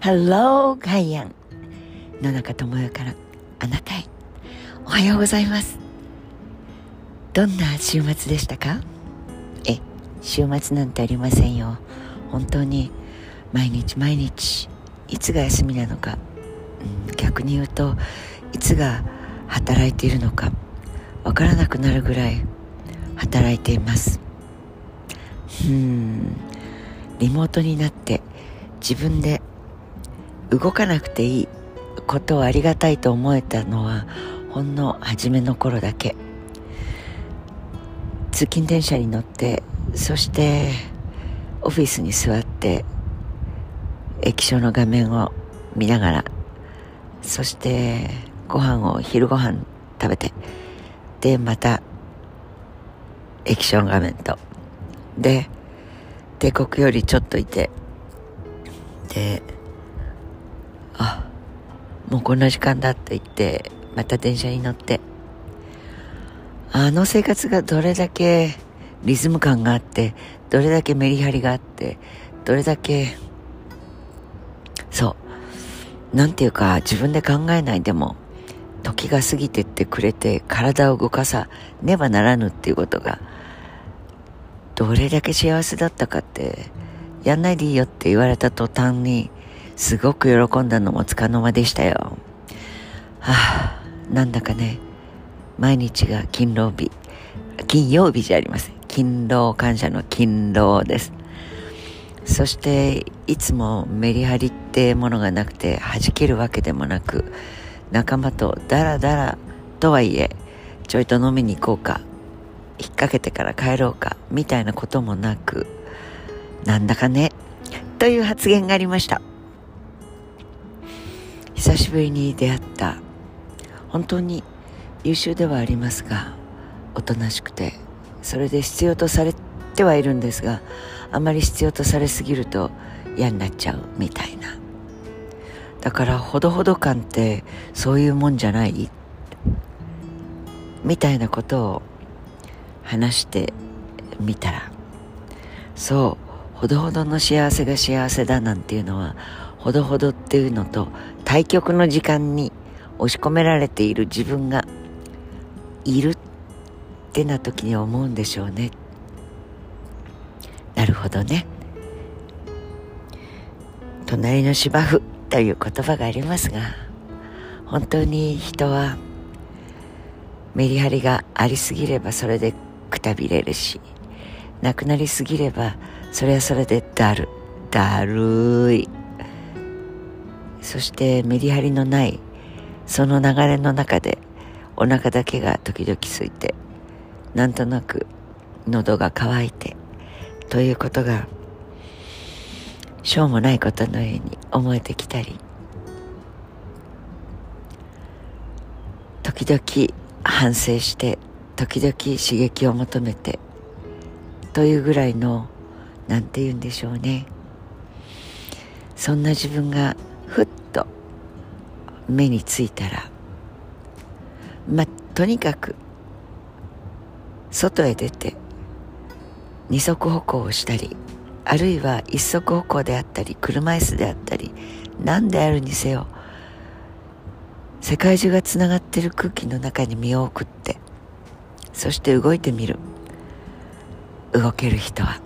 Hello, ガイアン野中智代からあなたへ。おはようございます。どんな週末でしたか？え週末なんてありませんよ。本当に毎日毎日いつが休みなのか、うん、逆に言うといつが働いているのかわからなくなるぐらい働いています。うんリモートになって自分で動かなくていいことをありがたいと思えたのはほんの初めの頃だけ。通勤電車に乗ってそしてオフィスに座って液晶の画面を見ながらそしてご飯を昼ご飯食べてでまた液晶画面と。で帝国よりちょっといてでもうこんな時間だって言ってまた電車に乗ってあの生活がどれだけリズム感があってどれだけメリハリがあってどれだけそうなんていうか自分で考えないでも時が過ぎてってくれて体を動かさねばならぬっていうことがどれだけ幸せだったかってやんないでいいよって言われた途端にすごく喜んだのもつかの間でしたよ。はあなんだかね毎日が勤労日金曜日じゃありません。勤労感謝の勤労です。そしていつもメリハリってものがなくて弾けるわけでもなく仲間とダラダラとはいえちょいと飲みに行こうか引っ掛けてから帰ろうかみたいなこともなくなんだかねという発言がありました。久しぶりに出会った。本当に優秀ではありますがおとなしくて。それで必要とされてはいるんですがあまり必要とされすぎると嫌になっちゃうみたいな。だからほどほど感ってそういうもんじゃない？みたいなことを話してみたらそうほどほどの幸せが幸せだなんていうのはほどほどっていうのと対局の時間に押し込められている自分がいるってな時に思うんでしょうね。なるほどね。隣の芝生という言葉がありますが本当に人はメリハリがありすぎればそれでくたびれるしなくなりすぎればそれはそれでだるだるい。そしてメリハリのないその流れの中でお腹だけが時々空いてなんとなく喉が渇いてということがしょうもないことのように思えてきたり時々反省して時々刺激を求めてというぐらいのなんて言うんでしょうね。そんな自分がふっと目についたらまあとにかく外へ出て二足歩行をしたりあるいは一足歩行であったり車椅子であったり何であるにせよ世界中がつながっている空気の中に身を送ってそして動いてみる。動ける人は。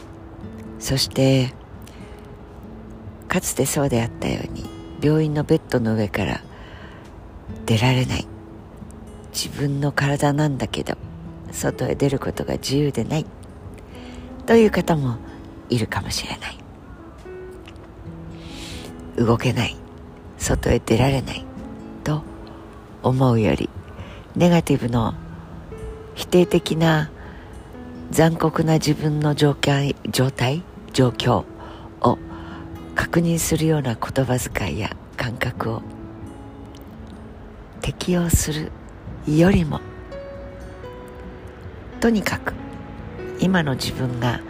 そしてかつてそうであったように病院のベッドの上から出られない。自分の体なんだけど外へ出ることが自由でない。という方もいるかもしれない。動けない。外へ出られない。と思うよりネガティブの否定的な残酷な自分の状態状態状況を確認するような言葉遣いや感覚を。適用するよりもとにかく今の自分が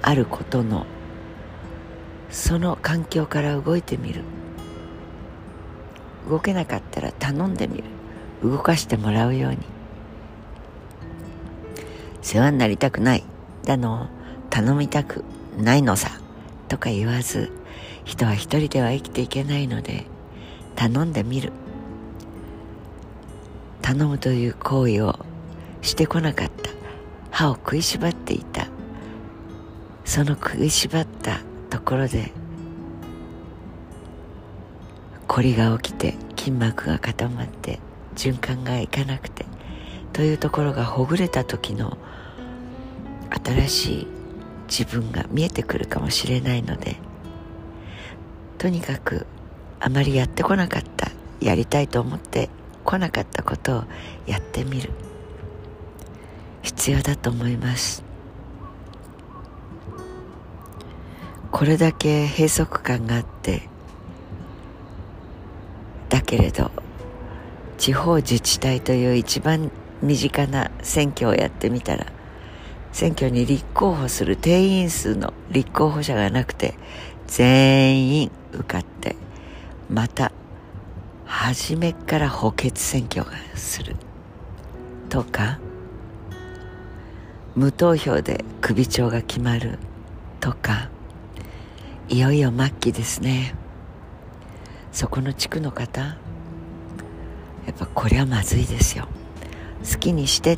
あることのその環境から動いてみる。動けなかったら頼んでみる。動かしてもらうように。世話になりたくない。だの頼みたくないのさ。とか言わず人は一人では生きていけないので頼んでみる。頼むという行為をしてこなかった。歯を食いしばっていた。その食いしばったところで凝りが起きて筋膜が固まって循環がいかなくてというところがほぐれた時の新しい自分が見えてくるかもしれないのでとにかくあまりやってこなかったやりたいと思ってこなかったことをやってみる。必要だと思います。これだけ閉塞感があってだけれど地方自治体という一番身近な選挙をやってみたら選挙に立候補する定員数の立候補者がなくて全員受かってまた初めから補欠選挙がするとか無投票で首長が決まるとかいよいよ末期ですね。そこの地区の方やっぱこれはまずいですよ。好きにして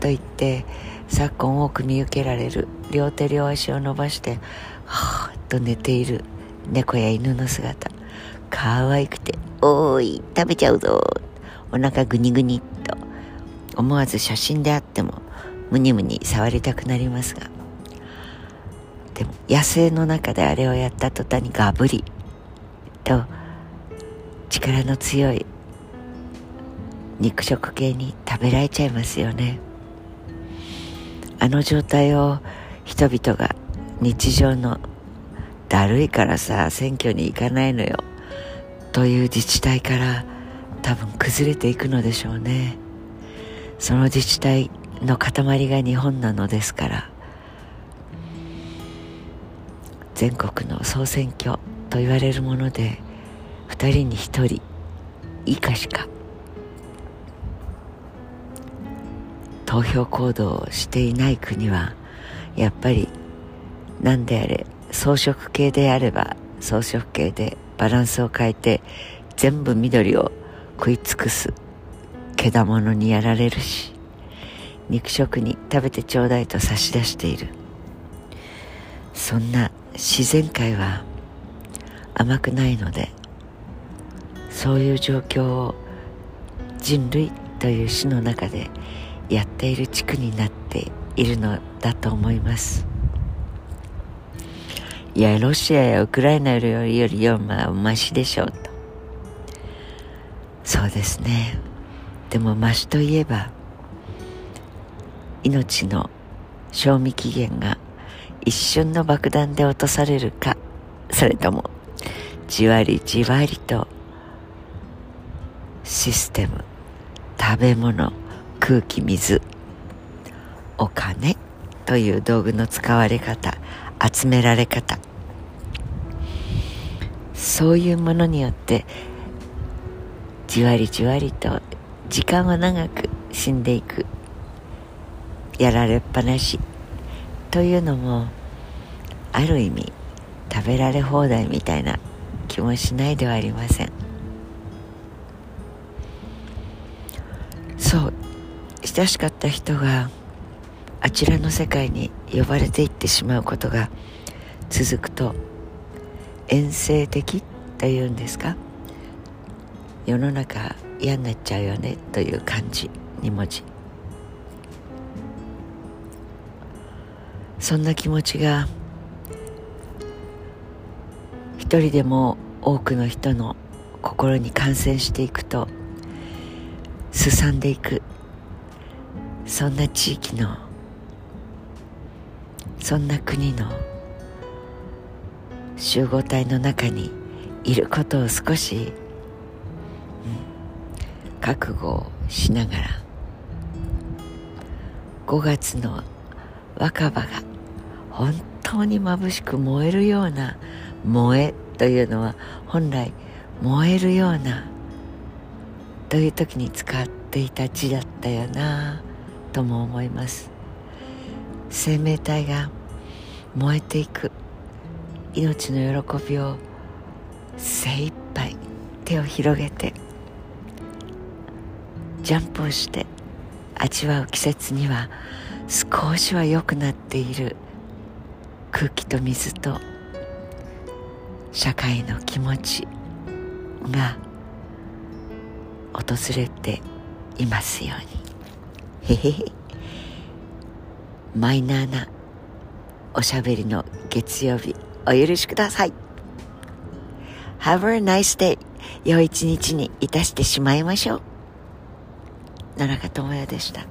と言って昨今多く見受けられる両手両足を伸ばしてはーっと寝ている猫や犬の姿。可愛くて「おーい食べちゃうぞ」お腹グニグニっと。思わず写真であってもムニムニ触りたくなりますが。でも野生の中であれをやった途端にガブリ。と力の強い肉食系に食べられちゃいますよね。あの状態を人々が日常のだるいからさ選挙に行かないのよ。という自治体から多分崩れていくのでしょうね。その自治体の塊が日本なのですから。全国の総選挙と言われるもので2人に1人以下しか投票行動をしていない国はやっぱり何であれ装飾系であれば装飾系でバランスを変えて全部緑を食い尽くすけだものにやられるし肉食に食べてちょうだいと差し出している。そんな自然界は甘くないのでそういう状況を人類という死の中でやっている地区になっているのだと思います。いやロシアやウクライナよりよりはまあマシでしょうと。そうですね。でもマシといえば命の賞味期限が一瞬の爆弾で落とされるかそれともじわりじわりとシステム食べ物空気水お金という道具の使われ方集められ方。そういうものによってじわりじわりと時間は長く死んでいくやられっぱなしというのもある意味食べられ放題みたいな気もしないではありません。そう親しかった人があちらの世界に呼ばれていってしまうことが続くと遠征的というんですか？世の中嫌になっちゃうよねという感じ2文字そんな気持ちが一人でも多くの人の心に感染していくとすさんでいく。そんな地域のそんな国の集合体の中にいることを少し、うん、覚悟しながら5月の若葉が本当に眩しく燃えるような燃えというのは本来燃えるようなという時に使っていた字だったよなとも思います。生命体が燃えていく。命の喜びを精一杯手を広げてジャンプをして味わう季節には少しは良くなっている空気と水と社会の気持ちが訪れていますように。へへへ。マイナーなおしゃべりの月曜日お許しください。Have a nice day 良い一日にいたしてしまいましょう。野中智也でした。